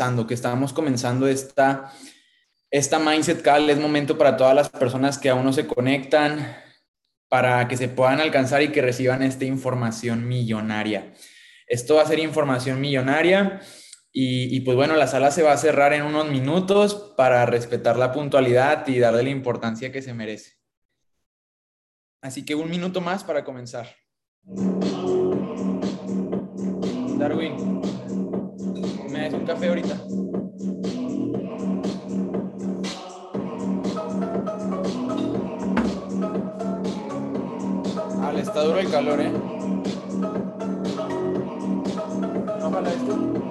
que estamos comenzando esta, esta Mindset Call. Es momento para todas las personas que aún no se conectan, para que se puedan alcanzar y que reciban esta información millonaria. Esto va a ser información millonaria y, y, pues bueno, la sala se va a cerrar en unos minutos para respetar la puntualidad y darle la importancia que se merece. Así que un minuto más para comenzar. Darwin, ¿me das un café ahorita? Ah, le está duro el calor, ¿eh? Ojalá esto.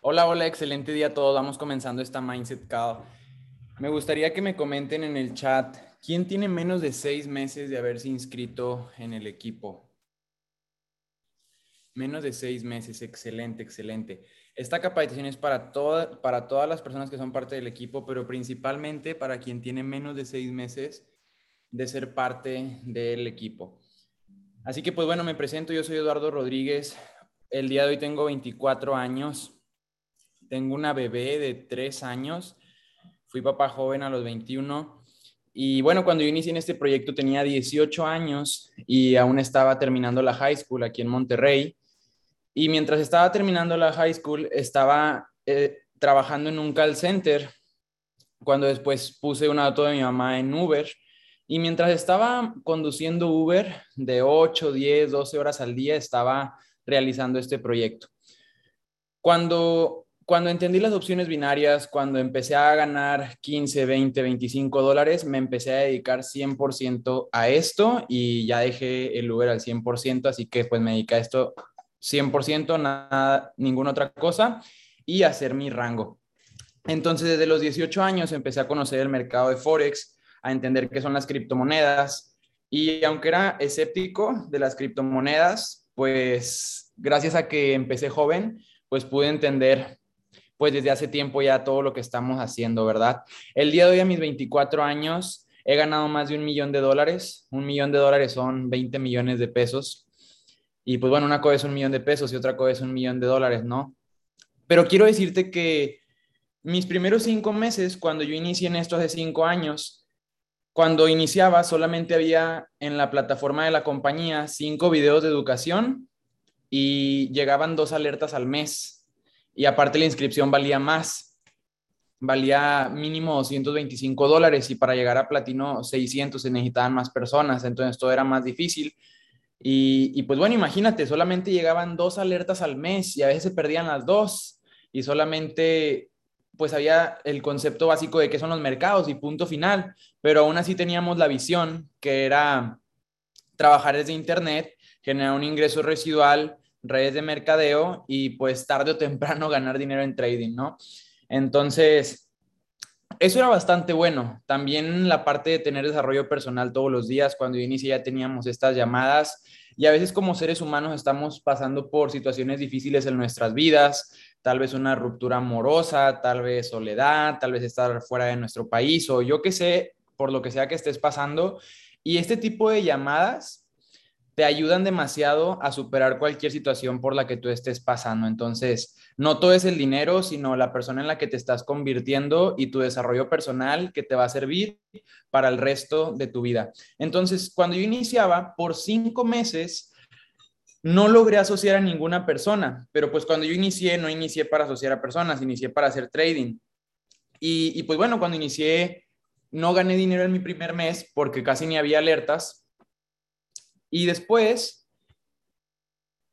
Hola, hola, excelente día a todos. Vamos comenzando esta Mindset Call. Me gustaría que me comenten en el chat, ¿quién tiene menos de seis meses de haberse inscrito en el equipo? Menos de seis meses, excelente, excelente. Esta capacitación es para, para todas las personas que son parte del equipo, pero principalmente para quien tiene menos de seis meses de ser parte del equipo. Así que pues bueno, me presento, yo soy Eduardo Rodríguez. El día de hoy tengo 24 años, tengo una bebé de tres años. Fui papá joven a los 21. Y bueno, cuando yo inicié en este proyecto tenía 18 años y aún estaba terminando la high school aquí en Monterrey. Y mientras estaba terminando la high school, estaba eh, trabajando en un call center. Cuando después puse un auto de mi mamá en Uber. Y mientras estaba conduciendo Uber de 8, 10, 12 horas al día, estaba realizando este proyecto. Cuando cuando entendí las opciones binarias, cuando empecé a ganar 15, 20, 25 dólares, me empecé a dedicar 100% a esto y ya dejé el Uber al 100%, así que pues me dediqué a esto 100%, nada, ninguna otra cosa y hacer mi rango. Entonces, desde los 18 años empecé a conocer el mercado de Forex, a entender qué son las criptomonedas y aunque era escéptico de las criptomonedas, pues gracias a que empecé joven, pues pude entender pues desde hace tiempo ya todo lo que estamos haciendo, ¿verdad? El día de hoy a mis 24 años he ganado más de un millón de dólares. Un millón de dólares son 20 millones de pesos. Y pues bueno, una cosa es un millón de pesos y otra cosa es un millón de dólares, ¿no? Pero quiero decirte que mis primeros cinco meses, cuando yo inicié en esto hace cinco años, cuando iniciaba solamente había en la plataforma de la compañía cinco videos de educación y llegaban dos alertas al mes. Y aparte la inscripción valía más, valía mínimo 225 dólares y para llegar a platino 600 se necesitaban más personas, entonces todo era más difícil. Y, y, pues bueno, imagínate, solamente llegaban dos alertas al mes y a veces se perdían las dos y solamente pues había el concepto básico de qué son los mercados y punto final, pero aún así teníamos la visión que era trabajar desde Internet, generar un ingreso residual, redes de mercadeo y pues tarde o temprano ganar dinero en trading, ¿no? Entonces, eso era bastante bueno. También la parte de tener desarrollo personal todos los días, cuando yo inicié ya teníamos estas llamadas y a veces como seres humanos estamos pasando por situaciones difíciles en nuestras vidas, tal vez una ruptura amorosa, tal vez soledad, tal vez estar fuera de nuestro país o yo qué sé, por lo que sea que estés pasando. Y este tipo de llamadas te ayudan demasiado a superar cualquier situación por la que tú estés pasando. Entonces, no todo es el dinero, sino la persona en la que te estás convirtiendo y tu desarrollo personal que te va a servir para el resto de tu vida. Entonces, cuando yo iniciaba, por cinco meses, no logré asociar a ninguna persona, pero pues cuando yo inicié, no inicié para asociar a personas, inicié para hacer trading. Y, pues bueno, cuando inicié, no gané dinero en mi primer mes porque casi ni había alertas. Y después,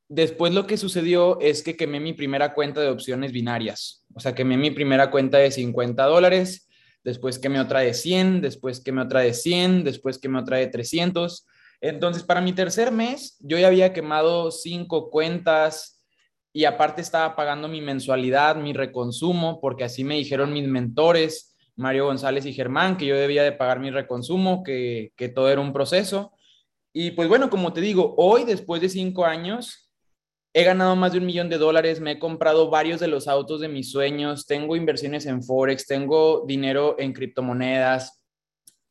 después lo que sucedió es que quemé mi primera cuenta de opciones binarias. O sea, quemé mi primera cuenta de 50 dólares, después quemé otra de 100, después quemé otra de 100, después quemé otra de 300 entonces, para mi tercer mes, yo ya había quemado cinco cuentas y aparte estaba pagando mi mensualidad, mi reconsumo, porque así me dijeron mis mentores, Mario González y Germán, que yo debía de pagar mi reconsumo, que, que todo era un proceso. Y pues bueno, como te digo, hoy, después de cinco años, he ganado más de un millón de dólares, me he comprado varios de los autos de mis sueños, tengo inversiones en Forex, tengo dinero en criptomonedas,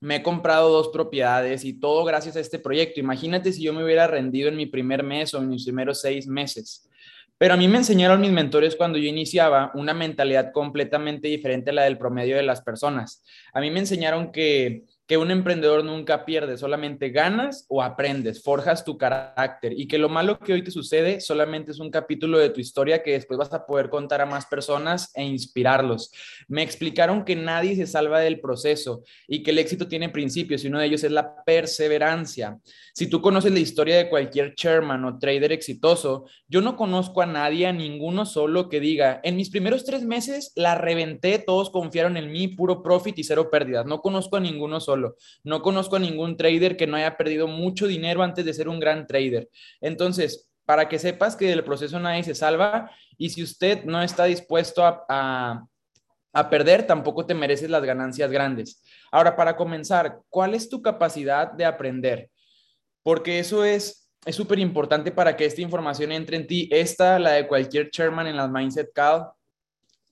me he comprado dos propiedades y todo gracias a este proyecto. Imagínate si yo me hubiera rendido en mi primer mes o en mis primeros seis meses. Pero a mí me enseñaron mis mentores cuando yo iniciaba una mentalidad completamente diferente a la del promedio de las personas. A mí me enseñaron que que un emprendedor nunca pierde, solamente ganas o aprendes, forjas tu carácter y que lo malo que hoy te sucede solamente es un capítulo de tu historia que después vas a poder contar a más personas e inspirarlos. Me explicaron que nadie se salva del proceso y que el éxito tiene principios y uno de ellos es la perseverancia. Si tú conoces la historia de cualquier chairman o trader exitoso, yo no conozco a nadie, a ninguno solo que diga, en mis primeros tres meses la reventé, todos confiaron en mí, puro profit y cero pérdidas. No conozco a ninguno solo. No conozco a ningún trader que no haya perdido mucho dinero antes de ser un gran trader. Entonces, para que sepas que del proceso nadie se salva y si usted no está dispuesto a, a perder, tampoco te mereces las ganancias grandes. Ahora, para comenzar, ¿cuál es tu capacidad de aprender? Porque eso es es súper importante para que esta información entre en ti. Esta, la de cualquier chairman en las Mindset Call,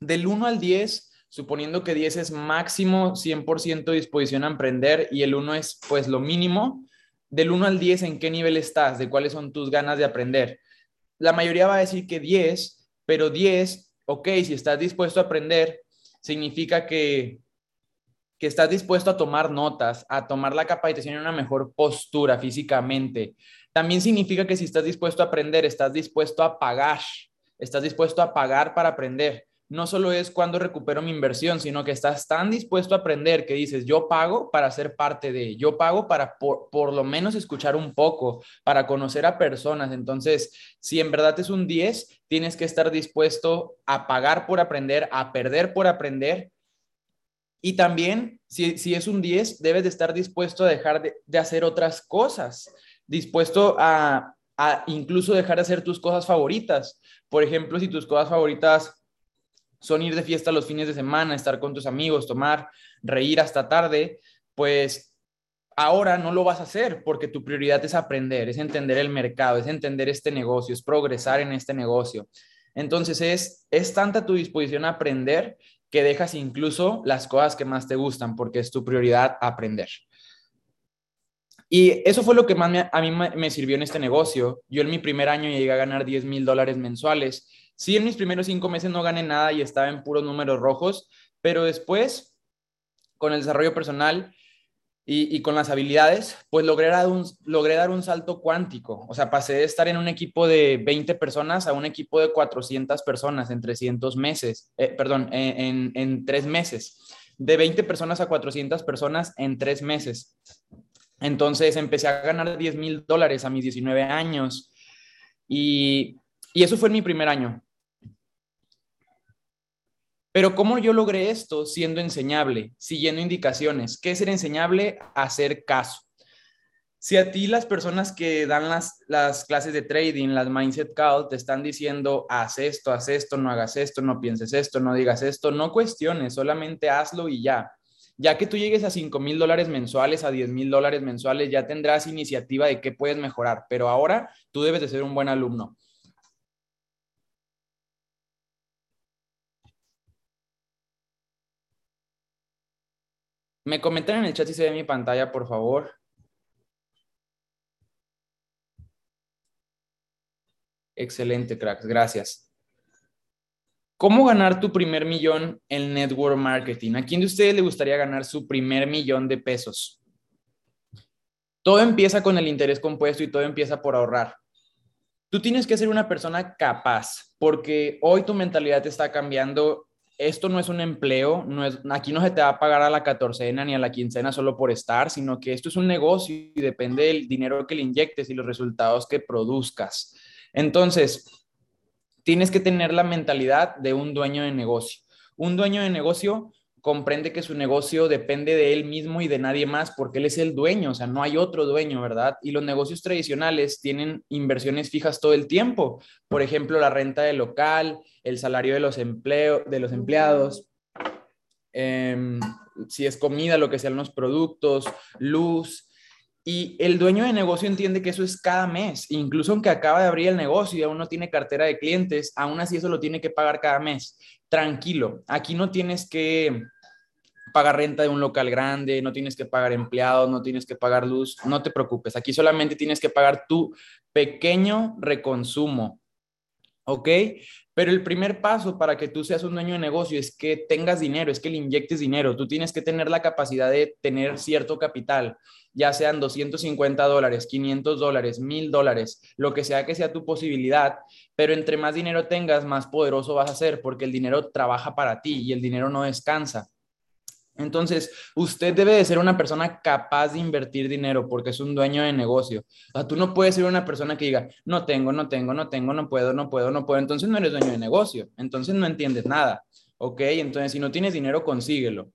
del 1 al 10, suponiendo que 10 es máximo 100% disposición a emprender y el 1 es pues lo mínimo, del 1 al 10 en qué nivel estás, de cuáles son tus ganas de aprender. La mayoría va a decir que 10, pero 10, ok, si estás dispuesto a aprender, significa que, que estás dispuesto a tomar notas, a tomar la capacitación en una mejor postura físicamente. También significa que si estás dispuesto a aprender, estás dispuesto a pagar, estás dispuesto a pagar para aprender no solo es cuando recupero mi inversión, sino que estás tan dispuesto a aprender que dices, yo pago para ser parte de, yo pago para por, lo menos escuchar un poco, para conocer a personas. Entonces, si en verdad es un 10, tienes que estar dispuesto a pagar por aprender, a perder por aprender. Y también, si, si es un 10, debes de estar dispuesto a dejar de, de hacer otras cosas, dispuesto a, a incluso dejar de hacer tus cosas favoritas. Por ejemplo, si tus cosas favoritas son ir de fiesta los fines de semana, estar con tus amigos, tomar, reír hasta tarde, pues ahora no lo vas a hacer porque tu prioridad es aprender, es entender el mercado, es entender este negocio, es progresar en este negocio. Entonces es, es tanta tu disposición a aprender que dejas incluso las cosas que más te gustan porque es tu prioridad aprender. Y eso fue lo que más a mí me sirvió en este negocio. Yo en mi primer año llegué a ganar 10 mil dólares mensuales Sí, en mis primeros cinco meses no gané nada y estaba en puros números rojos, pero después, con el desarrollo personal y, con las habilidades, pues logré dar, un, logré dar un salto cuántico. O sea, pasé de estar en un equipo de 20 personas a un equipo de 400 personas en 300 meses, eh, perdón, en, en tres meses. De 20 personas a 400 personas en tres meses. Entonces empecé a ganar 10 mil dólares a mis 19 años y, y eso fue en mi primer año. Pero ¿cómo yo logré esto siendo enseñable, siguiendo indicaciones? ¿Qué es ser enseñable? Hacer caso. Si a ti las personas que dan las, las clases de trading, las Mindset Call, te están diciendo, haz esto, haz esto, no hagas esto, no pienses esto, no digas esto, no cuestiones, solamente hazlo y ya. Ya que tú llegues a 5 mil dólares mensuales, a 10 mil dólares mensuales, ya tendrás iniciativa de qué puedes mejorar. Pero ahora tú debes de ser un buen alumno. Me comentan en el chat si se ve mi pantalla, por favor. Excelente, cracks. Gracias. ¿Cómo ganar tu primer millón en network marketing? ¿A quién de ustedes le gustaría ganar su primer millón de pesos? Todo empieza con el interés compuesto y todo empieza por ahorrar. Tú tienes que ser una persona capaz, porque hoy tu mentalidad te está cambiando esto no es un empleo, no es, aquí no se te va a pagar a la catorcena ni a la quincena solo por estar, sino que esto es un negocio y depende del dinero que le inyectes y los resultados que produzcas. Entonces, tienes que tener la mentalidad de un dueño de negocio. Un dueño de negocio comprende que su negocio depende de él mismo y de nadie más porque él es el dueño, o sea, no hay otro dueño, ¿verdad? Y los negocios tradicionales tienen inversiones fijas todo el tiempo, por ejemplo, la renta del local, el salario de los, de los empleados, em, si es comida, lo que sean los productos, luz. Y el dueño de negocio entiende que eso es cada mes, incluso aunque acaba de abrir el negocio y aún no tiene cartera de clientes, aún así eso lo tiene que pagar cada mes tranquilo. Aquí no tienes que pagar renta de un local grande, no tienes que pagar empleados, no tienes que pagar luz, no te preocupes. Aquí solamente tienes que pagar tu pequeño reconsumo. ¿Ok? Pero el primer paso para que tú seas un dueño de negocio es que tengas dinero, es que le inyectes dinero. Tú tienes que tener la capacidad de tener cierto capital, ya sean 250 dólares, 500 dólares, 1000 dólares, lo que sea que sea tu posibilidad. Pero entre más dinero tengas, más poderoso vas a ser porque el dinero trabaja para ti y el dinero no descansa. Entonces, usted debe de ser una persona capaz de invertir dinero porque es un dueño de negocio. Tú no puedes ser una persona que diga, no tengo, no tengo, no tengo, no puedo, no puedo, no puedo. Entonces no eres dueño de negocio. Entonces no entiendes nada. ¿Ok? Entonces, si no tienes dinero, consíguelo.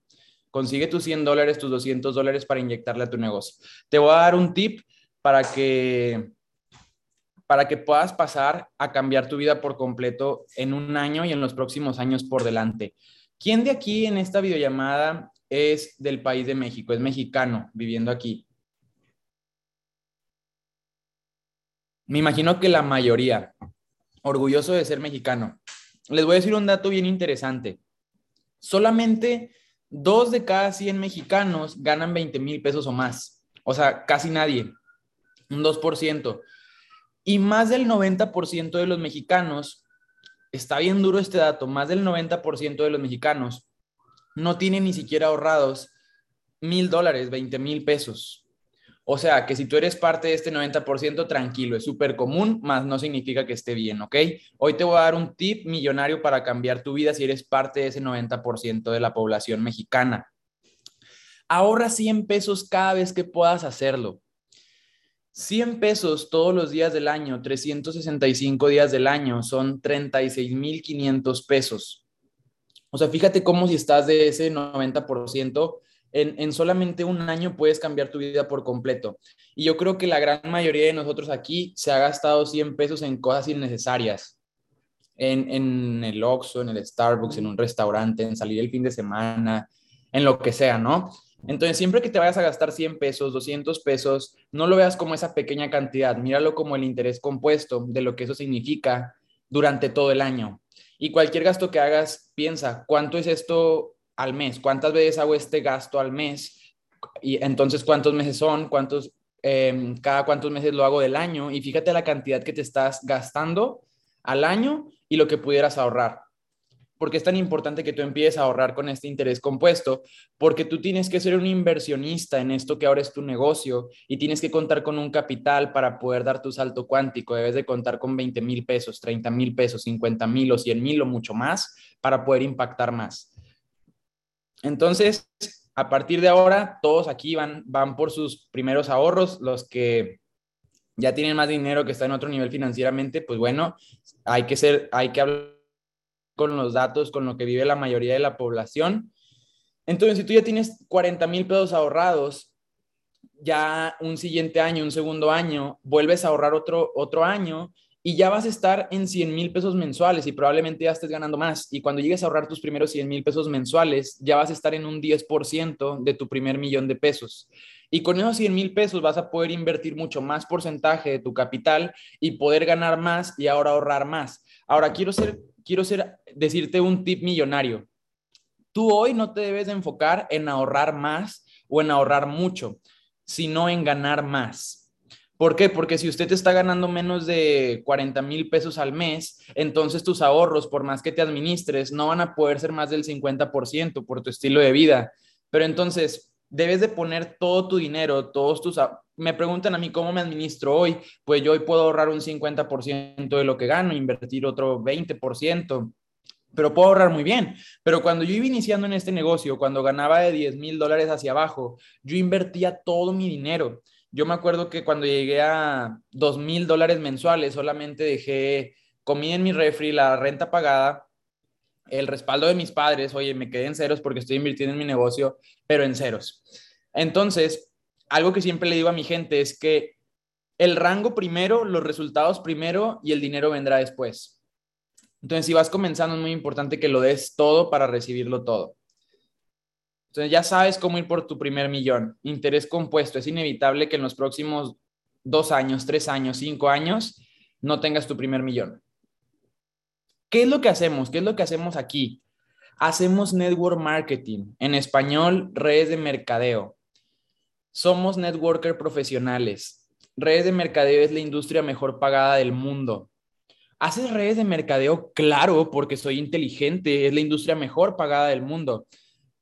Consigue tus 100 dólares, tus 200 dólares para inyectarle a tu negocio. Te voy a dar un tip para que para que puedas pasar a cambiar tu vida por completo en un año y en los próximos años por delante. ¿Quién de aquí en esta videollamada es del país de México, es mexicano viviendo aquí. Me imagino que la mayoría, orgulloso de ser mexicano. Les voy a decir un dato bien interesante. Solamente dos de cada 100 mexicanos ganan 20 mil pesos o más. O sea, casi nadie. Un 2%. Y más del 90% de los mexicanos, está bien duro este dato, más del 90% de los mexicanos no tiene ni siquiera ahorrados mil dólares, 20 mil pesos. O sea, que si tú eres parte de este 90%, tranquilo, es súper común, más no significa que esté bien, ¿ok? Hoy te voy a dar un tip millonario para cambiar tu vida si eres parte de ese 90% de la población mexicana. Ahorra 100 pesos cada vez que puedas hacerlo. 100 pesos todos los días del año, 365 días del año, son 36,500 pesos. O sea, fíjate cómo si estás de ese 90%, en, en, solamente un año puedes cambiar tu vida por completo. Y yo creo que la gran mayoría de nosotros aquí se ha gastado 100 pesos en cosas innecesarias. En, en el Oxxo, en el Starbucks, en un restaurante, en salir el fin de semana, en lo que sea, ¿no? Entonces, siempre que te vayas a gastar 100 pesos, 200 pesos, no lo veas como esa pequeña cantidad, míralo como el interés compuesto de lo que eso significa durante todo el año. Y cualquier gasto que hagas, piensa, ¿cuánto es esto al mes? ¿Cuántas veces hago este gasto al mes? Y entonces, ¿cuántos meses son? ¿Cuántos, em, cada cuántos meses lo hago del año? Y fíjate la cantidad que te estás gastando al año y lo que pudieras ahorrar. Porque es tan importante que tú empieces a ahorrar con este interés compuesto? Porque tú tienes que ser un inversionista en esto que ahora es tu negocio y tienes que contar con un capital para poder dar tu salto cuántico. Debes de contar con 20 mil pesos, 30 mil pesos, 50 mil o 100 mil o mucho más para poder impactar más. Entonces, a partir de ahora, todos aquí van, van por sus primeros ahorros, los que ya tienen más dinero que están en otro nivel financieramente, pues bueno, hay que ser, hay que hablar con los datos, con lo que vive la mayoría de la población. Entonces, si tú ya tienes 40 mil pesos ahorrados, ya un siguiente año, un segundo año, vuelves a ahorrar otro, otro año y ya vas a estar en 100 mil pesos mensuales y probablemente ya estés ganando más. Y cuando llegues a ahorrar tus primeros 100 mil pesos mensuales, ya vas a estar en un 10% de tu primer millón de pesos. Y con esos 100 mil pesos vas a poder invertir mucho más porcentaje de tu capital y poder ganar más y ahora ahorrar más. Ahora, quiero, ser, quiero ser, decirte un tip millonario. Tú hoy no te debes de enfocar en ahorrar más o en ahorrar mucho, sino en ganar más. ¿Por qué? Porque si usted te está ganando menos de 40 mil pesos al mes, entonces tus ahorros, por más que te administres, no van a poder ser más del 50% por tu estilo de vida. Pero entonces, debes de poner todo tu dinero, todos tus... Me preguntan a mí cómo me administro hoy. Pues yo hoy puedo ahorrar un 50% de lo que gano, invertir otro 20% pero puedo ahorrar muy bien. Pero cuando yo iba iniciando en este negocio, cuando ganaba de 10 mil dólares hacia abajo, yo invertía todo mi dinero. Yo me acuerdo que cuando llegué a dos mil dólares mensuales, solamente dejé comida en mi refri, la renta pagada, el respaldo de mis padres, oye, me quedé en ceros porque estoy invirtiendo en mi negocio, pero en ceros. Entonces, algo que siempre le digo a mi gente es que el rango primero, los resultados primero y el dinero vendrá después. Entonces, si vas comenzando, es muy importante que lo des todo para recibirlo todo. Entonces ya sabes cómo ir por tu primer millón. Interés compuesto. Es inevitable que en los próximos dos años, tres años, cinco años, no tengas tu primer millón. ¿Qué es lo que hacemos? ¿Qué es lo que hacemos aquí? Hacemos network marketing. En español, redes de mercadeo. Somos networker profesionales. Redes de mercadeo es la industria mejor pagada del mundo. ¿Haces redes de mercadeo? Claro, porque soy inteligente. Es la industria mejor pagada del mundo.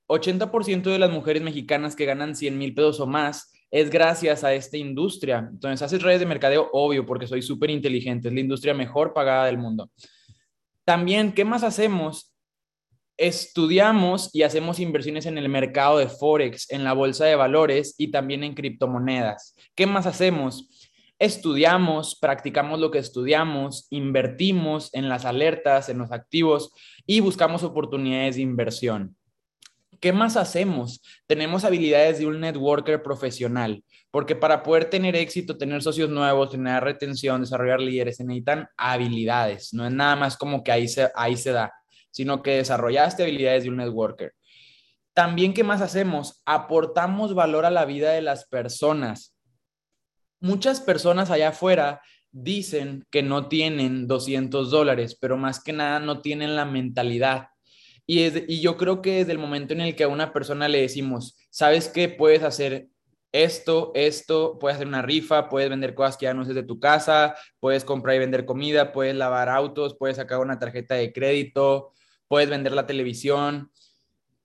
80% de las mujeres mexicanas que ganan 100 mil pesos o más es gracias a esta industria. Entonces, haces redes de mercadeo, obvio, porque soy súper inteligente, es la industria mejor pagada del mundo. También, ¿qué más hacemos? Estudiamos y hacemos inversiones en el mercado de Forex, en la bolsa de valores y también en criptomonedas. ¿Qué más hacemos? Estudiamos, practicamos lo que estudiamos, invertimos en las alertas, en los activos y buscamos oportunidades de inversión. ¿Qué más hacemos? Tenemos habilidades de un networker profesional, porque para poder tener éxito, tener socios nuevos, tener retención, desarrollar líderes, se necesitan habilidades. No es nada más como que ahí se, ahí se da, sino que desarrollaste habilidades de un networker. También, ¿qué más hacemos? Aportamos valor a la vida de las personas. Muchas personas allá afuera dicen que no tienen 200 dólares, pero más que nada no tienen la mentalidad y, yo creo que desde el momento en el que a una persona le decimos, ¿sabes qué? Puedes hacer esto, esto, puedes hacer una rifa, puedes vender cosas que ya no es de tu casa, puedes comprar y vender comida, puedes lavar autos, puedes sacar una tarjeta de crédito, puedes vender la televisión.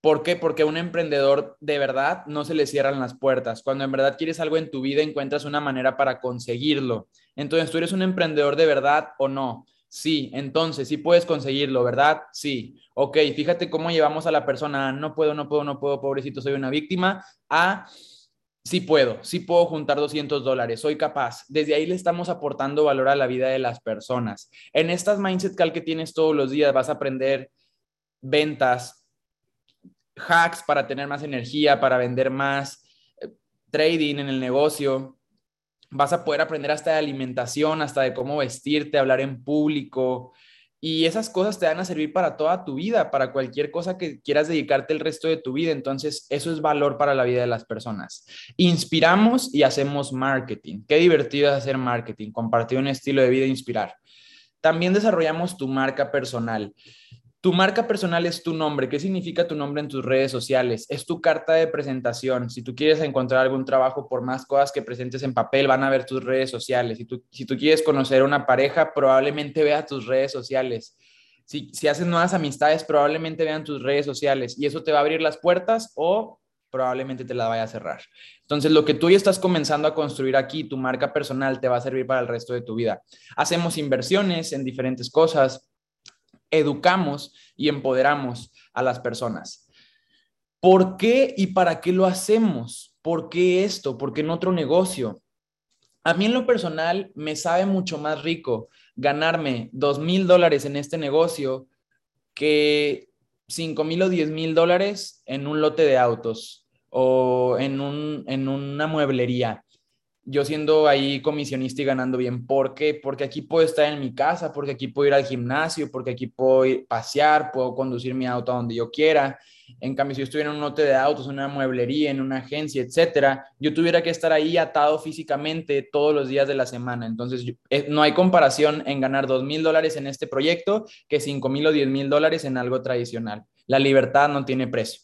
¿Por qué? Porque a un emprendedor de verdad no se le cierran las puertas. Cuando en verdad quieres algo en tu vida, encuentras una manera para conseguirlo. Entonces, ¿tú eres un emprendedor de verdad o no? Sí, entonces sí puedes conseguirlo, ¿verdad? Sí. Ok, fíjate cómo llevamos a la persona, no puedo, no puedo, no puedo, pobrecito, soy una víctima, a sí puedo, sí puedo juntar 200 dólares, soy capaz. Desde ahí le estamos aportando valor a la vida de las personas. En estas Mindset Cal que tienes todos los días vas a aprender ventas, hacks para tener más energía, para vender más, eh, trading en el negocio, vas a poder aprender hasta de alimentación, hasta de cómo vestirte, hablar en público. Y esas cosas te van a servir para toda tu vida, para cualquier cosa que quieras dedicarte el resto de tu vida. Entonces, eso es valor para la vida de las personas. Inspiramos y hacemos marketing. Qué divertido es hacer marketing, compartir un estilo de vida e inspirar. También desarrollamos tu marca personal. Tu marca personal es tu nombre. ¿Qué significa tu nombre en tus redes sociales? Es tu carta de presentación. Si tú quieres encontrar algún trabajo, por más cosas que presentes en papel, van a ver tus redes sociales. Si tú, si tú quieres conocer una pareja, probablemente vea tus redes sociales. Si, si haces nuevas amistades, probablemente vean tus redes sociales y eso te va a abrir las puertas o probablemente te la vaya a cerrar. Entonces, lo que tú ya estás comenzando a construir aquí, tu marca personal, te va a servir para el resto de tu vida. Hacemos inversiones en diferentes cosas, educamos y empoderamos a las personas. ¿Por qué y para qué lo hacemos? ¿Por qué esto? ¿Por qué en otro negocio? A mí en lo personal me sabe mucho más rico ganarme dos mil dólares en este negocio que cinco mil o diez mil dólares en un lote de autos o en, un, en una mueblería yo siendo ahí comisionista y ganando bien. ¿Por qué? Porque aquí puedo estar en mi casa, porque aquí puedo ir al gimnasio, porque aquí puedo ir pasear, puedo conducir mi auto a donde yo quiera. En cambio, si yo estuviera en un lote de autos, en una mueblería, en una agencia, etcétera, yo tuviera que estar ahí atado físicamente todos los días de la semana. Entonces, eh, no hay comparación en ganar dos mil dólares en este proyecto que cinco mil o diez mil dólares en algo tradicional. La libertad no tiene precio.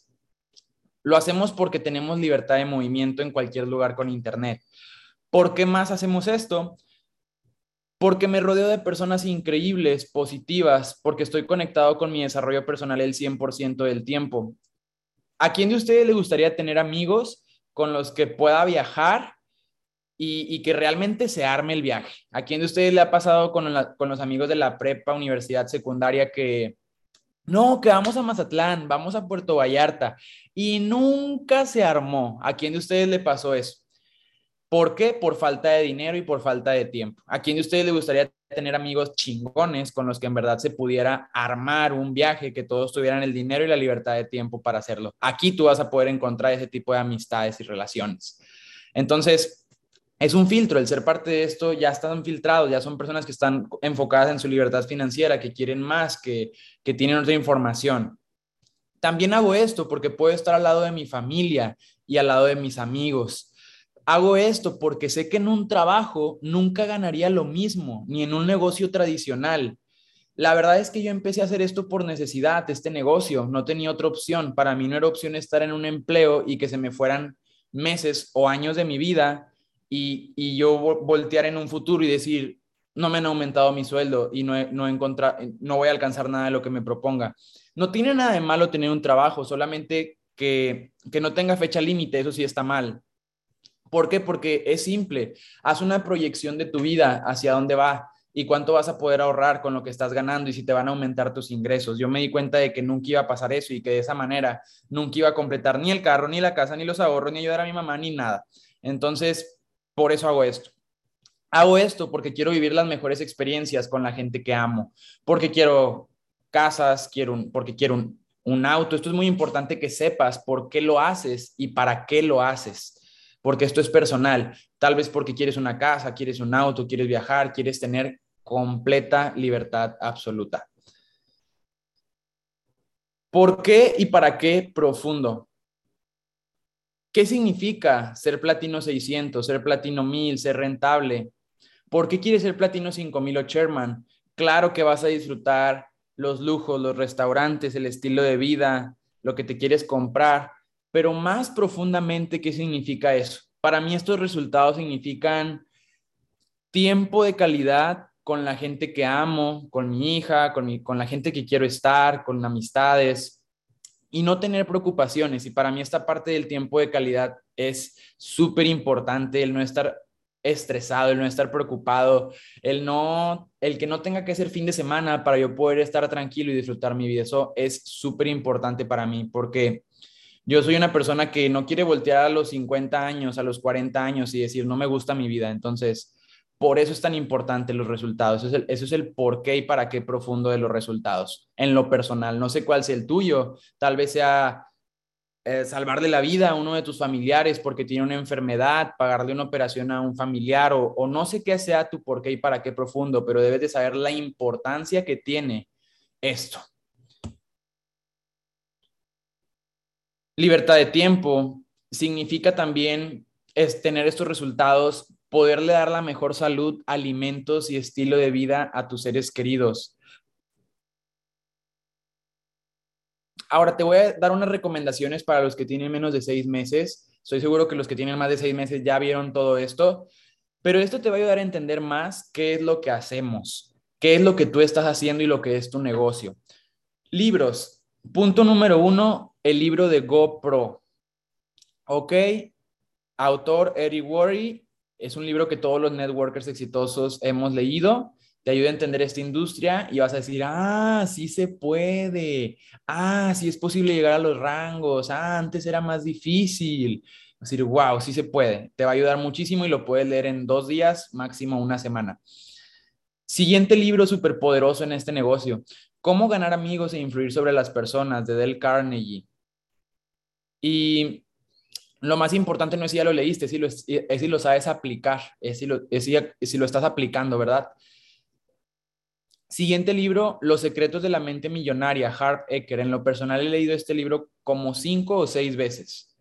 Lo hacemos porque tenemos libertad de movimiento en cualquier lugar con Internet. ¿Por qué más hacemos esto? Porque me rodeo de personas increíbles, positivas, porque estoy conectado con mi desarrollo personal el 100% del tiempo. ¿A quién de ustedes le gustaría tener amigos con los que pueda viajar y, que realmente se arme el viaje? ¿A quién de ustedes le ha pasado con, con los amigos de la prepa, universidad, secundaria que, no, que vamos a Mazatlán, vamos a Puerto Vallarta y nunca se armó? ¿A quién de ustedes le pasó eso? ¿Por qué? Por falta de dinero y por falta de tiempo. ¿A quién de ustedes le gustaría tener amigos chingones con los que en verdad se pudiera armar un viaje, que todos tuvieran el dinero y la libertad de tiempo para hacerlo? Aquí tú vas a poder encontrar ese tipo de amistades y relaciones. Entonces, es un filtro, el ser parte de esto ya están filtrados, ya son personas que están enfocadas en su libertad financiera, que quieren más, que, que tienen otra información. También hago esto porque puedo estar al lado de mi familia y al lado de mis amigos hago esto porque sé que en un trabajo nunca ganaría lo mismo, ni en un negocio tradicional. La verdad es que yo empecé a hacer esto por necesidad, este negocio, no tenía otra opción. Para mí no era opción estar en un empleo y que se me fueran meses o años de mi vida y, yo voltear en un futuro y decir, no me han aumentado mi sueldo y no, no, no voy a alcanzar nada de lo que me proponga. No tiene nada de malo tener un trabajo, solamente que, que no tenga fecha límite, eso sí está mal. ¿Por qué? Porque es simple. Haz una proyección de tu vida hacia dónde va y cuánto vas a poder ahorrar con lo que estás ganando y si te van a aumentar tus ingresos. Yo me di cuenta de que nunca iba a pasar eso y que de esa manera nunca iba a completar ni el carro, ni la casa, ni los ahorros, ni ayudar a mi mamá, ni nada. Entonces, por eso hago esto. Hago esto porque quiero vivir las mejores experiencias con la gente que amo, porque quiero casas, quiero un, porque quiero un, un auto. Esto es muy importante que sepas por qué lo haces y para qué lo haces porque esto es personal. Tal vez porque quieres una casa, quieres un auto, quieres viajar, quieres tener completa libertad absoluta. ¿Por qué y para qué profundo? ¿Qué significa ser platino 600, ser platino 1000, ser rentable? ¿Por qué quieres ser platino 5000 o Sherman? Claro que vas a disfrutar los lujos, los restaurantes, el estilo de vida, lo que te quieres comprar, pero más profundamente, ¿qué significa eso? Para mí estos resultados significan tiempo de calidad con la gente que amo, con mi hija, con, con la gente que quiero estar, con amistades y no tener preocupaciones. Y para mí esta parte del tiempo de calidad es súper importante, el no estar estresado, el no estar preocupado, el no, el que no tenga que ser fin de semana para yo poder estar tranquilo y disfrutar mi vida. Eso es súper importante para mí porque yo soy una persona que no quiere voltear a los 50 años, a los 40 años y decir, no me gusta mi vida. Entonces, por eso es tan importante los resultados. Eso es el, eso y para qué profundo de los resultados. En lo personal, no sé cuál sea el tuyo. Tal vez sea eh, salvarle la vida a uno de tus familiares porque tiene una enfermedad, pagarle una operación a un familiar o, o no sé qué sea tu por qué y para qué profundo, pero debes de saber la importancia que tiene esto. Libertad de tiempo significa también es tener estos resultados, poderle dar la mejor salud, alimentos y estilo de vida a tus seres queridos. Ahora te voy a dar unas recomendaciones para los que tienen menos de seis meses. Estoy seguro que los que tienen más de seis meses ya vieron todo esto, pero esto te va a ayudar a entender más qué es lo que hacemos qué es lo que tú estás haciendo y lo que es tu negocio. Libros. Punto número uno, el libro de GoPro. Ok, autor Eric Worry. Es un libro que todos los networkers exitosos hemos leído te ayuda a entender esta industria y vas a decir, ah, sí se puede, ah, sí es posible llegar a los rangos, ah, antes era más difícil. A decir, wow, sí se puede. Te va a ayudar muchísimo y lo puedes leer en dos días, máximo una semana. Siguiente libro súper poderoso en este negocio, Cómo ganar amigos e influir sobre las personas, de Del Carnegie. Y lo más importante no es si ya lo leíste, es si lo, es si lo sabes aplicar, es si lo, es si lo estás aplicando, ¿verdad? Siguiente libro, Los secretos de la mente millonaria, Harp Ecker. En lo personal he leído este libro como cinco o seis veces.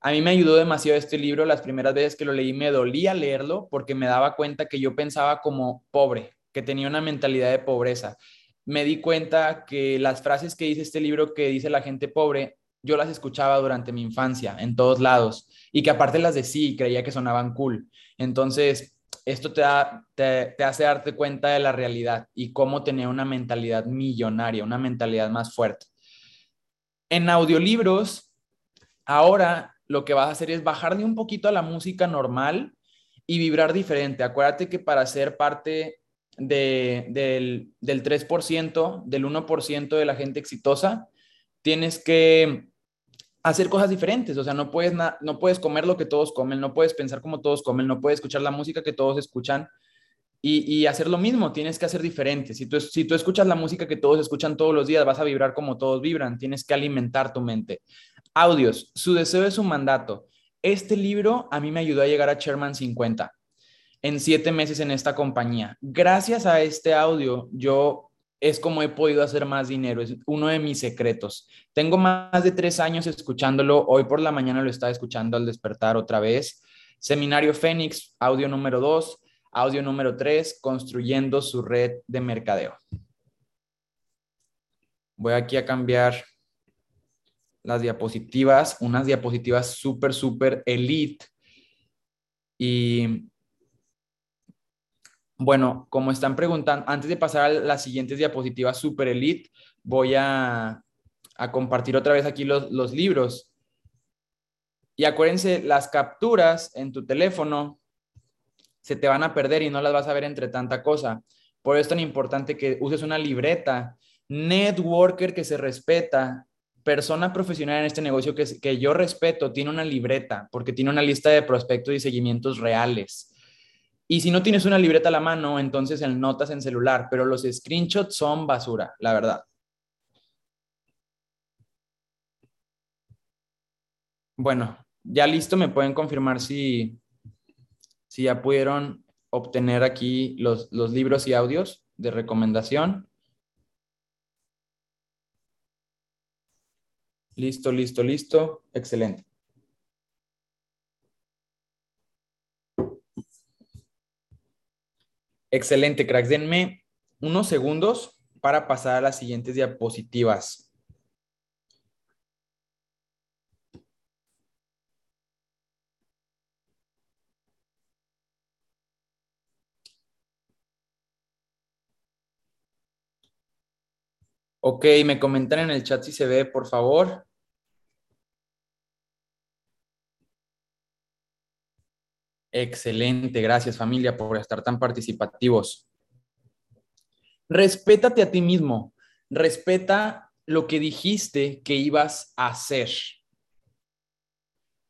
A mí me ayudó demasiado este libro. Las primeras veces que lo leí me dolía leerlo porque me daba cuenta que yo pensaba como pobre, que tenía una mentalidad de pobreza. Me di cuenta que las frases que dice este libro que dice la gente pobre, yo las escuchaba durante mi infancia en todos lados y que aparte las decía y creía que sonaban cool. Entonces, esto te, te, hace darte cuenta de la realidad y cómo tener una mentalidad millonaria, una mentalidad más fuerte. En audiolibros, ahora lo que vas a hacer es bajarle un poquito a la música normal y vibrar diferente. Acuérdate que para ser parte del, del 3%, del 1% de la gente exitosa, tienes que hacer cosas diferentes, o sea, no puedes, no puedes comer lo que todos comen, no puedes pensar como todos comen, no puedes escuchar la música que todos escuchan y, hacer lo mismo, tienes que hacer diferente. Si tú, si tú escuchas la música que todos escuchan todos los días, vas a vibrar como todos vibran, tienes que alimentar tu mente. Audios, su deseo es un mandato. Este libro a mí me ayudó a llegar a Sherman 50 en siete meses en esta compañía. Gracias a este audio, yo es como he podido hacer más dinero, es uno de mis secretos. Tengo más de tres años escuchándolo, hoy por la mañana lo estaba escuchando al despertar otra vez. Seminario Fénix, audio número dos, audio número tres, construyendo su red de mercadeo. Voy aquí a cambiar las diapositivas, unas diapositivas súper, súper elite. Y bueno, como están preguntando, antes de pasar a las siguientes diapositivas Super Elite, voy a, compartir otra vez aquí los, los libros. Y acuérdense, las capturas en tu teléfono se te van a perder y no las vas a ver entre tanta cosa. Por eso es tan importante que uses una libreta. Networker que se respeta, persona profesional en este negocio que, que yo respeto, tiene una libreta porque tiene una lista de prospectos y seguimientos reales. Y si no tienes una libreta a la mano, entonces el notas en celular, pero los screenshots son basura, la verdad. Bueno, ya listo, me pueden confirmar si, si ya pudieron obtener aquí los, los libros y audios de recomendación. Listo, listo, listo. Excelente. Excelente, cracks. Denme unos segundos para pasar a las siguientes diapositivas. Ok, me comentan en el chat si se ve, por favor. Excelente, gracias familia por estar tan participativos. Respétate a ti mismo, respeta lo que dijiste que ibas a hacer.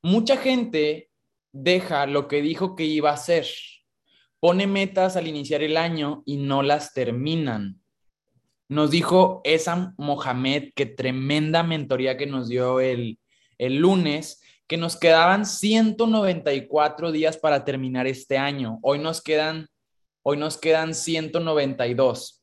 Mucha gente deja lo que dijo que iba a hacer, pone metas al iniciar el año y no las terminan. Nos dijo Esam Mohamed, que tremenda mentoría que nos dio el, el lunes, que nos quedaban 194 días para terminar este año. Hoy nos quedan, hoy nos quedan 192.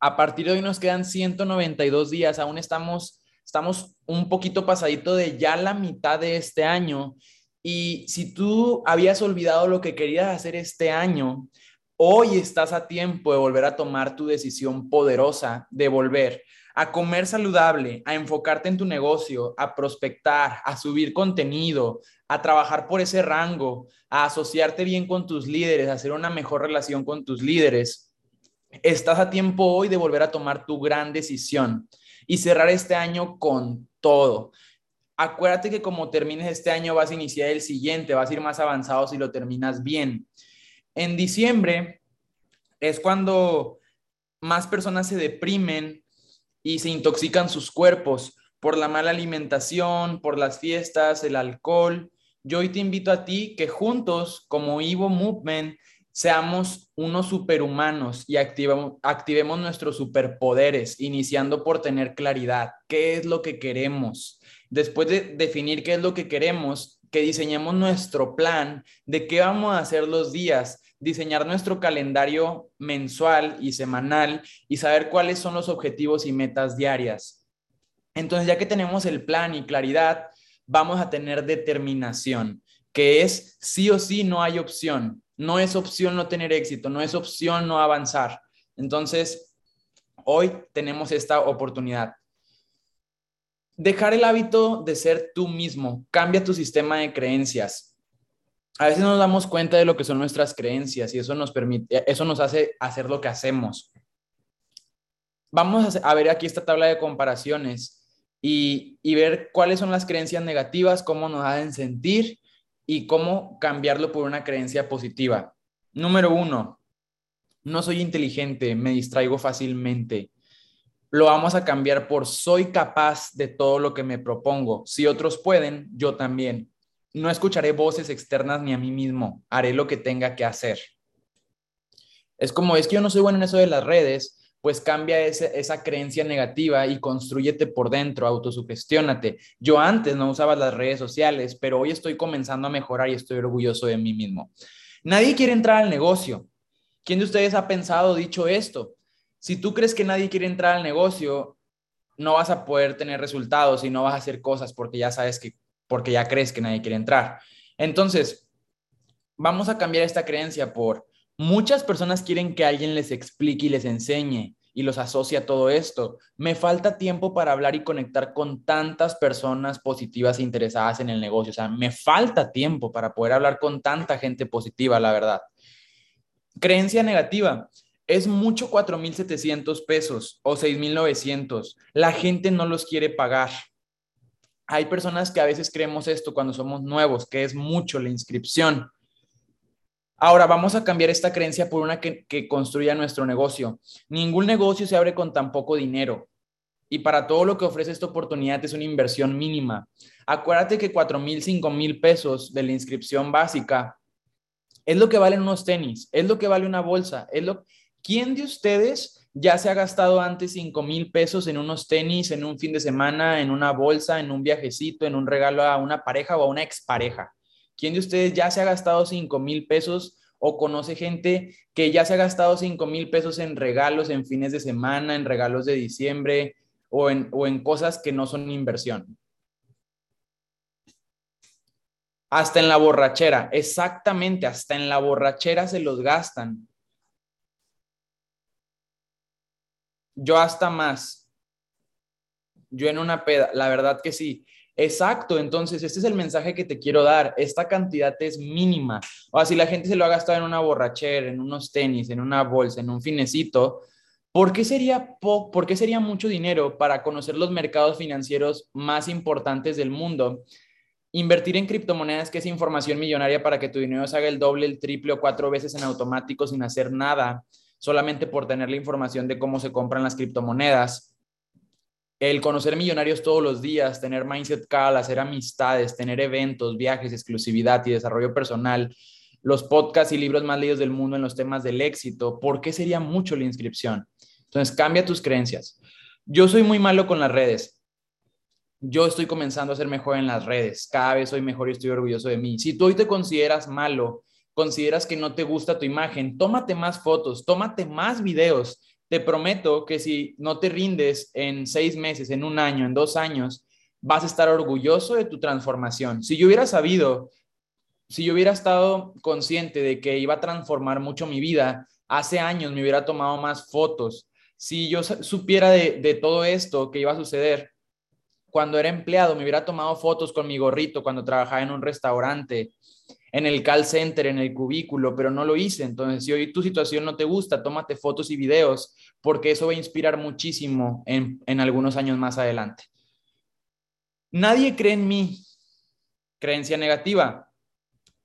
A partir de hoy nos quedan 192 días. Aún estamos, estamos un poquito pasadito de ya la mitad de este año. Y si tú habías olvidado lo que querías hacer este año, hoy estás a tiempo de volver a tomar tu decisión poderosa de volver a comer saludable, a enfocarte en tu negocio, a prospectar, a subir contenido, a trabajar por ese rango, a asociarte bien con tus líderes, a hacer una mejor relación con tus líderes. Estás a tiempo hoy de volver a tomar tu gran decisión y cerrar este año con todo. Acuérdate que como termines este año vas a iniciar el siguiente, vas a ir más avanzado si lo terminas bien. En diciembre es cuando más personas se deprimen y se intoxican sus cuerpos por la mala alimentación, por las fiestas, el alcohol. Yo hoy te invito a ti que juntos, como Ivo Movement, seamos unos superhumanos y activemos, activemos nuestros superpoderes, iniciando por tener claridad. ¿Qué es lo que queremos? Después de definir qué es lo que queremos, que diseñemos nuestro plan de qué vamos a hacer los días, diseñar nuestro calendario mensual y semanal y saber cuáles son los objetivos y metas diarias. Entonces, ya que tenemos el plan y claridad, vamos a tener determinación, que es sí o sí no hay opción. No es opción no tener éxito, no es opción no avanzar. Entonces, hoy tenemos esta oportunidad. Dejar el hábito de ser tú mismo, cambia tu sistema de creencias. A veces no nos damos cuenta de lo que son nuestras creencias y eso nos permite, eso nos hace hacer lo que hacemos. Vamos a ver aquí esta tabla de comparaciones y, y ver cuáles son las creencias negativas, cómo nos hacen sentir y cómo cambiarlo por una creencia positiva. Número uno, no soy inteligente, me distraigo fácilmente. Lo vamos a cambiar por soy capaz de todo lo que me propongo. Si otros pueden, yo también. No escucharé voces externas ni a mí mismo. Haré lo que tenga que hacer. Es como, es que yo no soy bueno en eso de las redes, pues cambia esa creencia negativa y construyete por dentro, autosugestiónate. Yo antes no usaba las redes sociales, pero hoy estoy comenzando a mejorar y estoy orgulloso de mí mismo. Nadie quiere entrar al negocio. ¿Quién de ustedes ha pensado, dicho esto? Si tú crees que nadie quiere entrar al negocio, no vas a poder tener resultados y no vas a hacer cosas porque ya sabes que, porque ya crees que nadie quiere entrar. Entonces, vamos a cambiar esta creencia por Muchas personas quieren que alguien les explique y les enseñe y los asocia a todo esto. Me falta tiempo para hablar y conectar con tantas personas positivas e interesadas en el negocio. O sea, me falta tiempo para poder hablar con tanta gente positiva, la verdad. Creencia negativa. Es mucho 4.700 pesos o 6.900. La gente no los quiere pagar. Hay personas que a veces creemos esto cuando somos nuevos, que es mucho la inscripción. Ahora vamos a cambiar esta creencia por una que, construya nuestro negocio. Ningún negocio se abre con tan poco dinero. Y para todo lo que ofrece esta oportunidad es una inversión mínima. Acuérdate que 4 mil, 5 mil pesos de la inscripción básica es lo que valen unos tenis, es lo que vale una bolsa. Es lo... ¿Quién de ustedes ya se ha gastado antes 5 mil pesos en unos tenis, en un fin de semana, en una bolsa, en un viajecito, en un regalo a una pareja o a una expareja? ¿Quién de ustedes ya se ha gastado 5 mil pesos o conoce gente que ya se ha gastado 5 mil pesos en regalos, en fines de semana, en regalos de diciembre o en, o en cosas que no son inversión? Hasta en la borrachera, exactamente, hasta en la borrachera se los gastan. Yo hasta más. Yo en una peda, la verdad que sí. Exacto, entonces este es el mensaje que te quiero dar. Esta cantidad es mínima. O sea, si la gente se lo ha gastado en una borrachera, en unos tenis, en una bolsa, en un finecito, ¿por qué sería, ¿por qué sería mucho dinero para conocer los mercados financieros más importantes del mundo? Invertir en criptomonedas, que es información millonaria para que tu dinero se haga el doble, el triple o cuatro veces en automático sin hacer nada, solamente por tener la información de cómo se compran las criptomonedas el conocer millonarios todos los días, tener mindset cal, hacer amistades, tener eventos, viajes, exclusividad y desarrollo personal, los podcasts y libros más leídos del mundo en los temas del éxito, ¿por qué sería mucho la inscripción? Entonces, cambia tus creencias. Yo soy muy malo con las redes. Yo estoy comenzando a ser mejor en las redes. Cada vez soy mejor y estoy orgulloso de mí. Si tú hoy te consideras malo, consideras que no te gusta tu imagen, tómate más fotos, tómate más videos te prometo que si no te rindes en seis meses, en un año, en dos años, vas a estar orgulloso de tu transformación. Si yo hubiera sabido, si yo hubiera estado consciente de que iba a transformar mucho mi vida, hace años me hubiera tomado más fotos. Si yo supiera de, de todo esto que iba a suceder, cuando era empleado me hubiera tomado fotos con mi gorrito cuando trabajaba en un restaurante. En el call center, en el cubículo, pero no lo hice. Entonces, si hoy tu situación no te gusta, tómate fotos y videos, porque eso va a inspirar muchísimo en, en algunos años más adelante. Nadie cree en mí. Creencia negativa.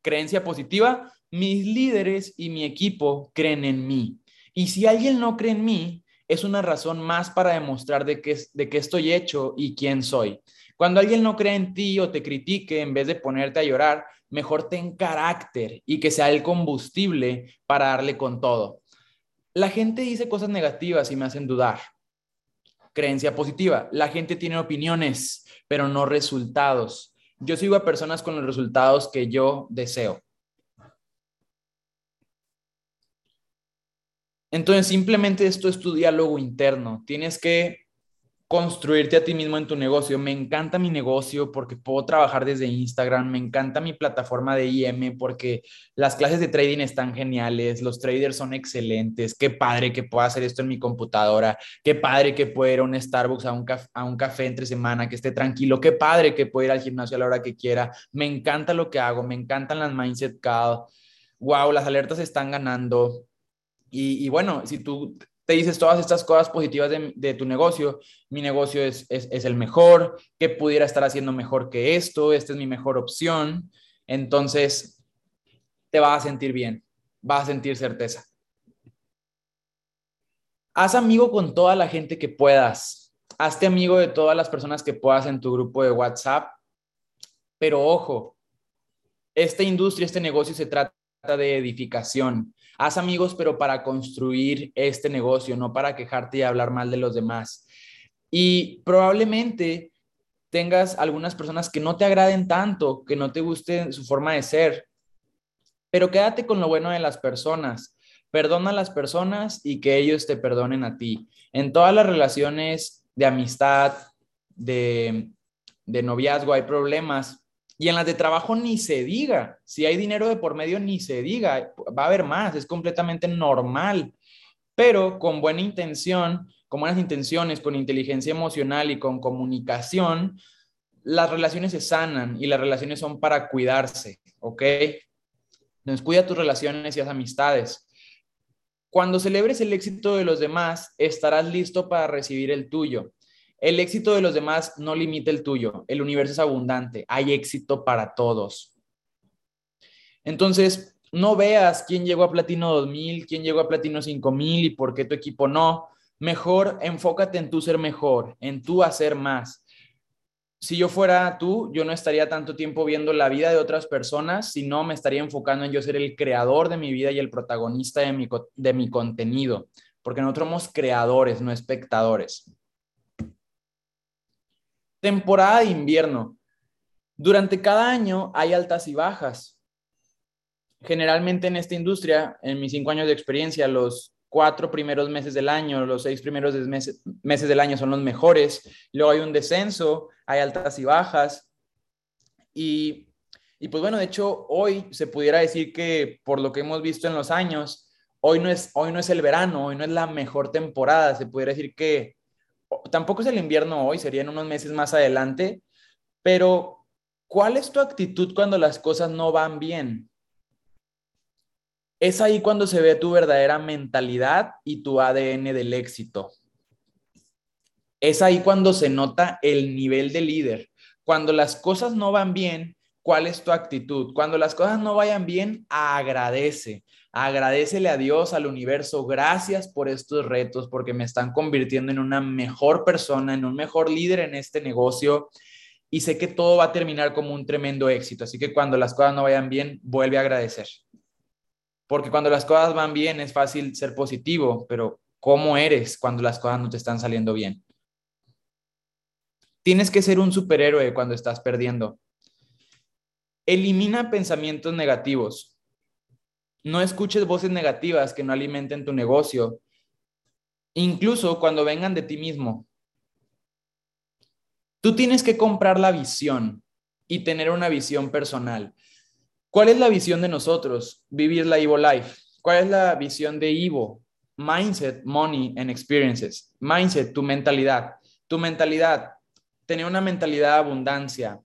Creencia positiva. Mis líderes y mi equipo creen en mí. Y si alguien no cree en mí, es una razón más para demostrar de qué, de qué estoy hecho y quién soy. Cuando alguien no cree en ti o te critique, en vez de ponerte a llorar, mejor ten carácter y que sea el combustible para darle con todo. La gente dice cosas negativas y me hacen dudar. Creencia positiva. La gente tiene opiniones, pero no resultados. Yo sigo a personas con los resultados que yo deseo. Entonces, simplemente esto es tu diálogo interno. Tienes que construirte a ti mismo en tu negocio. Me encanta mi negocio porque puedo trabajar desde Instagram, me encanta mi plataforma de IM porque las clases de trading están geniales, los traders son excelentes, qué padre que pueda hacer esto en mi computadora, qué padre que pueda ir a un Starbucks a un, a un café entre semana, que esté tranquilo, qué padre que pueda ir al gimnasio a la hora que quiera, me encanta lo que hago, me encantan las mindset call, wow, las alertas están ganando. Y, y bueno, si tú te dices todas estas cosas positivas de, tu negocio, mi negocio es, es, el mejor, que pudiera estar haciendo mejor que esto, esta es mi mejor opción, entonces te vas a sentir bien, vas a sentir certeza. Haz amigo con toda la gente que puedas, hazte amigo de todas las personas que puedas en tu grupo de WhatsApp, pero ojo, esta industria, este negocio se trata de edificación. Haz amigos, pero para construir este negocio, no para quejarte y hablar mal de los demás. Y probablemente tengas algunas personas que no te agraden tanto, que no te guste su forma de ser, pero quédate con lo bueno de las personas. Perdona a las personas y que ellos te perdonen a ti. En todas las relaciones de amistad, de, de noviazgo hay problemas, y en las de trabajo ni se diga, si hay dinero de por medio ni se diga, va a haber más, es completamente normal, pero con buena intención, con buenas intenciones, con inteligencia emocional y con comunicación, las relaciones se sanan y las relaciones son para cuidarse, ¿ok? Entonces cuida tus relaciones y las amistades. Cuando celebres el éxito de los demás, estarás listo para recibir el tuyo. El éxito de los demás no limita el tuyo. El universo es abundante. Hay éxito para todos. Entonces, no veas quién llegó a Platino 2000, quién llegó a Platino 5000 y por qué tu equipo no. Mejor enfócate en tu ser mejor, en tu hacer más. Si yo fuera tú, yo no estaría tanto tiempo viendo la vida de otras personas, sino me estaría enfocando en yo ser el creador de mi vida y el protagonista de mi, de mi contenido, porque nosotros somos creadores, no espectadores. Temporada de invierno. Durante cada año hay altas y bajas. Generalmente en esta industria, en mis cinco años de experiencia, los cuatro primeros meses del año, los seis primeros meses, del año son los mejores. Luego hay un descenso, hay altas y bajas. Y, y pues bueno, de hecho, hoy se pudiera decir que por lo que hemos visto en los años, hoy no es, hoy no es el verano, hoy no es la mejor temporada. Se pudiera decir que tampoco es el invierno hoy, serían unos meses más adelante, pero ¿cuál es tu actitud cuando las cosas no van bien? Es ahí cuando se ve tu verdadera mentalidad y tu ADN del éxito. Es ahí cuando se nota el nivel de líder. Cuando las cosas no van bien, ¿cuál es tu actitud? Cuando las cosas no vayan bien, agradece. Agradecele a Dios, al universo, gracias por estos retos, porque me están convirtiendo en una mejor persona, en un mejor líder en este negocio. Y sé que todo va a terminar como un tremendo éxito. Así que cuando las cosas no vayan bien, vuelve a agradecer. Porque cuando las cosas van bien es fácil ser positivo, pero ¿cómo eres cuando las cosas no te están saliendo bien? Tienes que ser un superhéroe cuando estás perdiendo. Elimina pensamientos negativos no escuches voces negativas que no alimenten tu negocio, incluso cuando vengan de ti mismo. Tú tienes que comprar la visión y tener una visión personal. ¿Cuál es la visión de nosotros? Vivir la Evo Life. ¿Cuál es la visión de Evo? Mindset, money and experiences. Mindset, tu mentalidad. Tu mentalidad, tener una mentalidad de abundancia.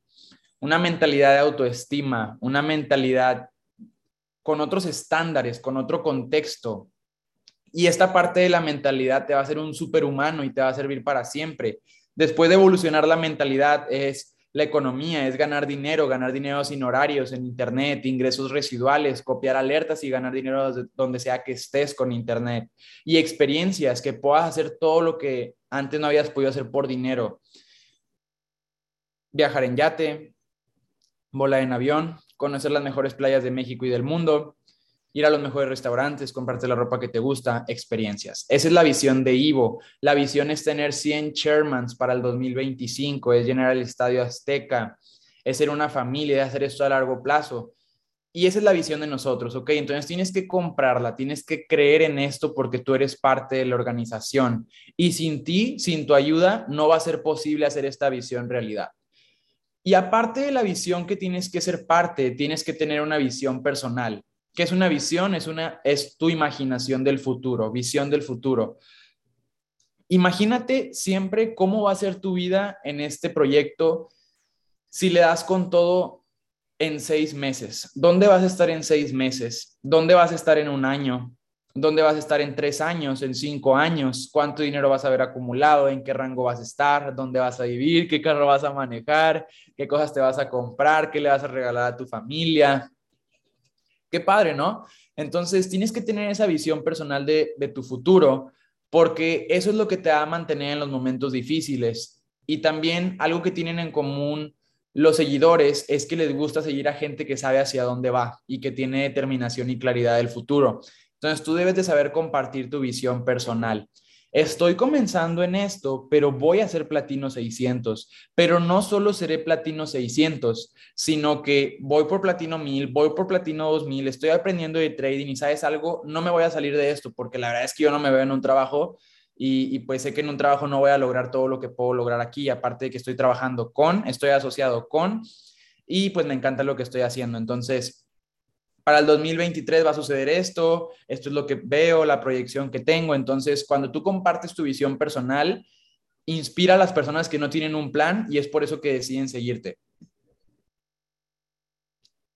una mentalidad de autoestima, una mentalidad con otros estándares, con otro contexto. Y esta parte de la mentalidad te va a hacer un superhumano y te va a servir para siempre. Después de evolucionar la mentalidad es la economía, es ganar dinero, ganar dinero sin horarios en Internet, ingresos residuales, copiar alertas y ganar dinero donde sea que estés con Internet. Y experiencias, que puedas hacer todo lo que antes no habías podido hacer por dinero. Viajar en yate, volar en avión, conocer las mejores playas de México y del mundo, ir a los mejores restaurantes, comprarte la ropa que te gusta, experiencias. Esa es la visión de Ivo. La visión es tener 100 chairmans para el 2025, es llenar el estadio Azteca, es ser una familia, es hacer esto a largo plazo. Y esa es la visión de nosotros, ¿ok? Entonces tienes que comprarla, tienes que creer en esto porque tú eres parte de la organización. Y sin ti, sin tu ayuda, no va a ser posible hacer esta visión realidad. Y aparte de la visión que tienes que ser parte, tienes que tener una visión personal. ¿Qué es una visión? Es, una, es tu imaginación del futuro, visión del futuro. Imagínate siempre cómo va a ser tu vida en este proyecto si le das con todo en seis meses. ¿Dónde vas a estar en seis meses? ¿Dónde vas a estar en un año? ¿Dónde vas a estar en tres años, en cinco años? ¿Cuánto dinero vas a haber acumulado? ¿En qué rango vas a estar? ¿Dónde vas a vivir? ¿Qué carro vas a manejar? ¿Qué cosas te vas a comprar? ¿Qué le vas a regalar a tu familia? Qué padre, ¿no? Entonces tienes que tener esa visión personal de, tu futuro porque eso es lo que te va a mantener en los momentos difíciles. Y también algo que tienen en común los seguidores es que les gusta seguir a gente que sabe hacia dónde va y que tiene determinación y claridad del futuro. Entonces tú debes de saber compartir tu visión personal. Estoy comenzando en esto, pero voy a ser platino 600. Pero no solo seré platino 600, sino que voy por platino 1000, voy por platino 2000, estoy aprendiendo de trading y sabes algo, no me voy a salir de esto porque la verdad es que yo no me veo en un trabajo y, pues sé que en un trabajo no voy a lograr todo lo que puedo lograr aquí, aparte de que estoy trabajando con, estoy asociado con y pues me encanta lo que estoy haciendo. Entonces, para el 2023 va a suceder esto, esto es lo que veo, la proyección que tengo. Entonces, cuando tú compartes tu visión personal, inspira a las personas que no tienen un plan y es por eso que deciden seguirte.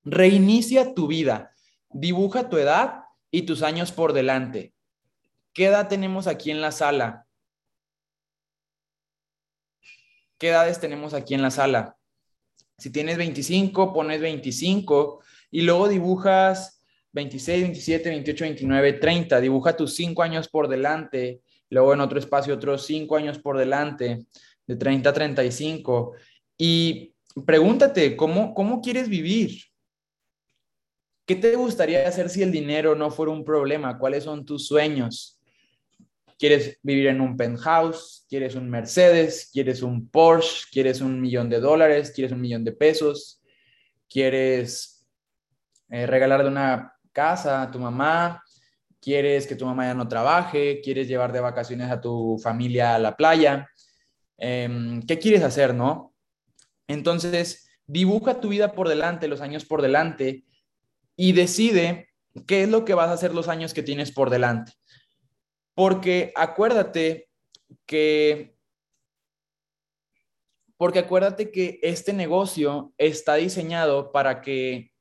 Reinicia tu vida, dibuja tu edad y tus años por delante. ¿Qué edad tenemos aquí en la sala? ¿Qué edades tenemos aquí en la sala? Si tienes 25, pones 25 y luego dibujas 26, 27, 28, 29, 30, dibuja tus cinco años por delante, luego en otro espacio otros cinco años por delante, de 30 a 35, y pregúntate, ¿cómo, cómo quieres vivir? ¿Qué te gustaría hacer si el dinero no fuera un problema? ¿Cuáles son tus sueños? ¿Quieres vivir en un penthouse? ¿Quieres un Mercedes? ¿Quieres un Porsche? ¿Quieres un millón de dólares? ¿Quieres un millón de pesos? ¿Quieres eh, regalarle una casa a tu mamá, quieres que tu mamá ya no trabaje, quieres llevar de vacaciones a tu familia a la playa. Em, ¿Qué quieres hacer, no? Entonces, dibuja tu vida por delante, los años por delante, y decide qué es lo que vas a hacer los años que tienes por delante. Porque acuérdate que porque acuérdate que este negocio está diseñado para que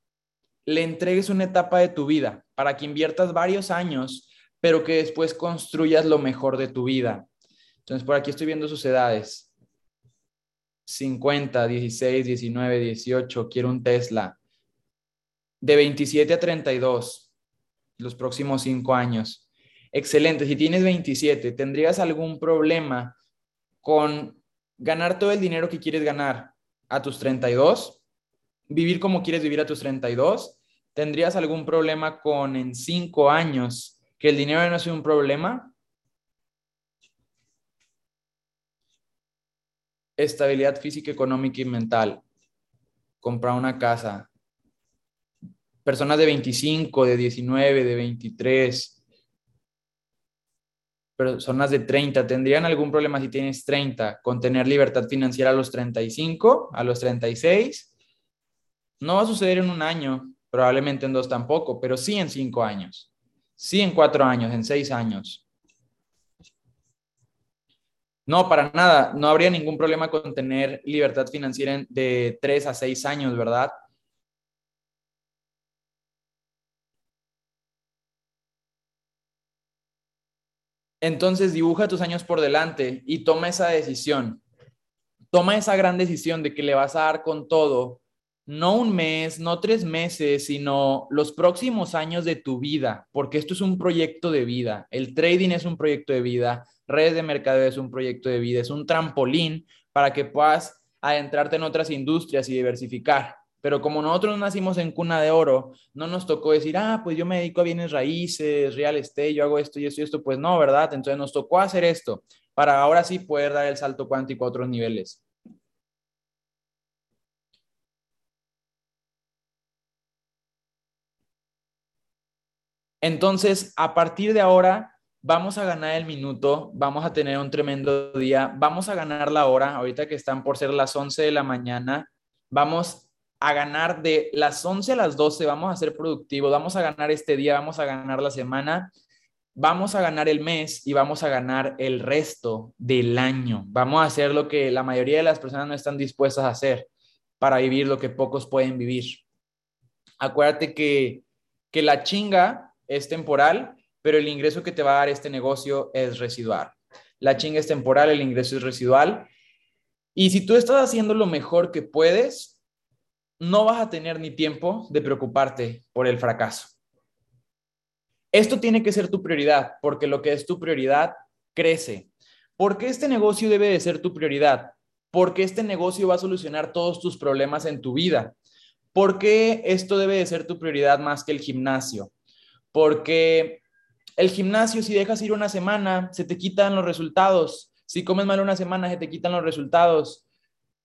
le entregues una etapa de tu vida para que inviertas varios años, pero que después construyas lo mejor de tu vida. Entonces, por aquí estoy viendo sus edades. 50, 16, 19, 18, quiero un Tesla. De 27 a 32, los próximos cinco años. Excelente. Si tienes 27, ¿tendrías algún problema con ganar todo el dinero que quieres ganar a tus 32? Vivir como quieres vivir a tus 32? ¿Tendrías algún problema con en cinco años que el dinero no sea un problema? Estabilidad física, económica y mental. Comprar una casa. Personas de 25, de 19, de 23. Personas de 30. ¿Tendrían algún problema si tienes 30 con tener libertad financiera a los 35, a los 36? No va a suceder en un año, probablemente en dos tampoco, pero sí en cinco años, sí en cuatro años, en seis años. No, para nada. No habría ningún problema con tener libertad financiera de tres a seis años, ¿verdad? Entonces dibuja tus años por delante y toma esa decisión. Toma esa gran decisión de que le vas a dar con todo, no un mes, no tres meses, sino los próximos años de tu vida, porque esto es un proyecto de vida. El trading es un proyecto de vida, redes de mercadeo es un proyecto de vida, es un trampolín para que puedas adentrarte en otras industrias y diversificar. Pero como nosotros nacimos en cuna de oro, no nos tocó decir, ah, pues yo me dedico a bienes raíces, real estate, yo hago esto y esto y esto. Pues no, ¿verdad? Entonces nos tocó hacer esto para ahora sí poder dar el salto cuántico a otros niveles. Entonces, a partir de ahora, vamos a ganar el minuto, vamos a tener un tremendo día, vamos a ganar la hora, ahorita que están por ser las 11 de la mañana, vamos a ganar de las 11 a las 12, vamos a ser productivos, vamos a ganar este día, vamos a ganar la semana, vamos a ganar el mes y vamos a ganar el resto del año. Vamos a hacer lo que la mayoría de las personas no están dispuestas a hacer para vivir lo que pocos pueden vivir. Acuérdate que, que la chinga es temporal, pero el ingreso que te va a dar este negocio es residual. La chinga es temporal, el ingreso es residual. Y si tú estás haciendo lo mejor que puedes, no vas a tener ni tiempo de preocuparte por el fracaso. Esto tiene que ser tu prioridad, porque lo que es tu prioridad crece. ¿Por qué este negocio debe de ser tu prioridad? Porque este negocio va a solucionar todos tus problemas en tu vida. ¿Por qué esto debe de ser tu prioridad más que el gimnasio? Porque el gimnasio, si dejas ir una semana, se te quitan los resultados. Si comes mal una semana, se te quitan los resultados.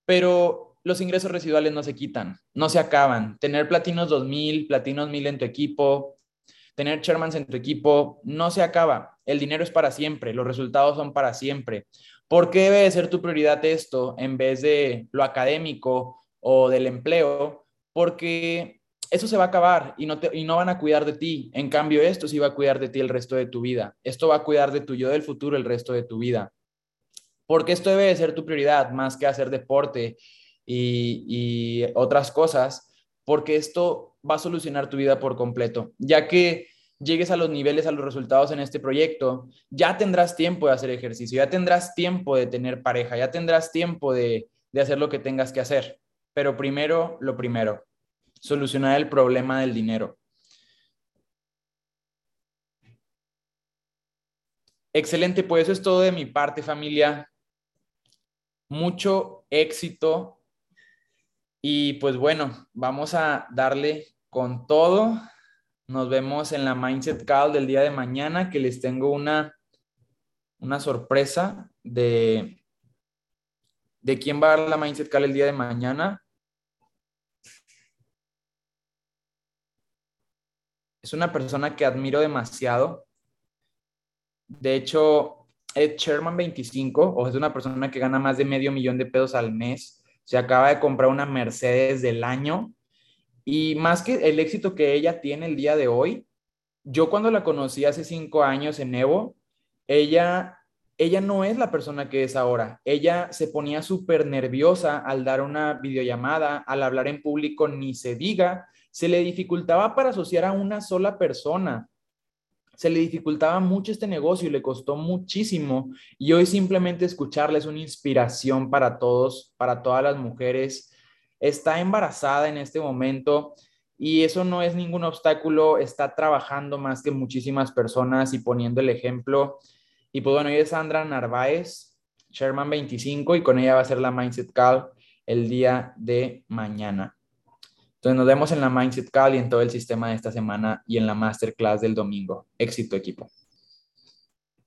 Pero los ingresos residuales no se quitan, no se acaban. Tener platinos 2000, platinos 1000 en tu equipo, tener chairmans en tu equipo, no se acaba. El dinero es para siempre, los resultados son para siempre. ¿Por qué debe ser tu prioridad esto en vez de lo académico o del empleo? Porque eso se va a acabar y no, y no van a cuidar de ti. En cambio, esto sí va a cuidar de ti el resto de tu vida. Esto va a cuidar de tu yo del futuro el resto de tu vida. Porque esto debe de ser tu prioridad más que hacer deporte y, otras cosas, porque esto va a solucionar tu vida por completo, ya que llegues a los niveles, a los resultados en este proyecto, ya tendrás tiempo de hacer ejercicio, ya tendrás tiempo de tener pareja, ya tendrás tiempo de, de hacer lo que tengas que hacer. Pero primero, lo primero, solucionar el problema del dinero. Excelente, pues eso es todo de mi parte, familia. Mucho éxito y pues bueno, vamos a darle con todo. Nos vemos en la Mindset Call del día de mañana, que les tengo una, una sorpresa de, de quién va a dar la Mindset Call el día de mañana. Es una persona que admiro demasiado. De hecho, es Sherman 25, o es una persona que gana más de medio millón de pesos al mes se acaba de comprar una Mercedes del año y más que el éxito que ella tiene el día de hoy, yo cuando la conocí hace cinco años en Evo, ella, ella no es la persona que es ahora. Ella se ponía súper nerviosa al dar una videollamada, al hablar en público, ni se diga, se le dificultaba para asociar a una sola persona se le dificultaba mucho este negocio y le costó muchísimo. Y hoy simplemente escucharle es una inspiración para todos, para todas las mujeres. Está embarazada en este momento y eso no es ningún obstáculo. Está trabajando más que muchísimas personas y poniendo el ejemplo. Y pues bueno, ella es Sandra Narváez, Sherman 25, y con ella va a ser la Mindset Call el día de mañana. Entonces nos vemos en la Mindset Call y en todo el sistema de esta semana y en la Masterclass del domingo. Éxito equipo.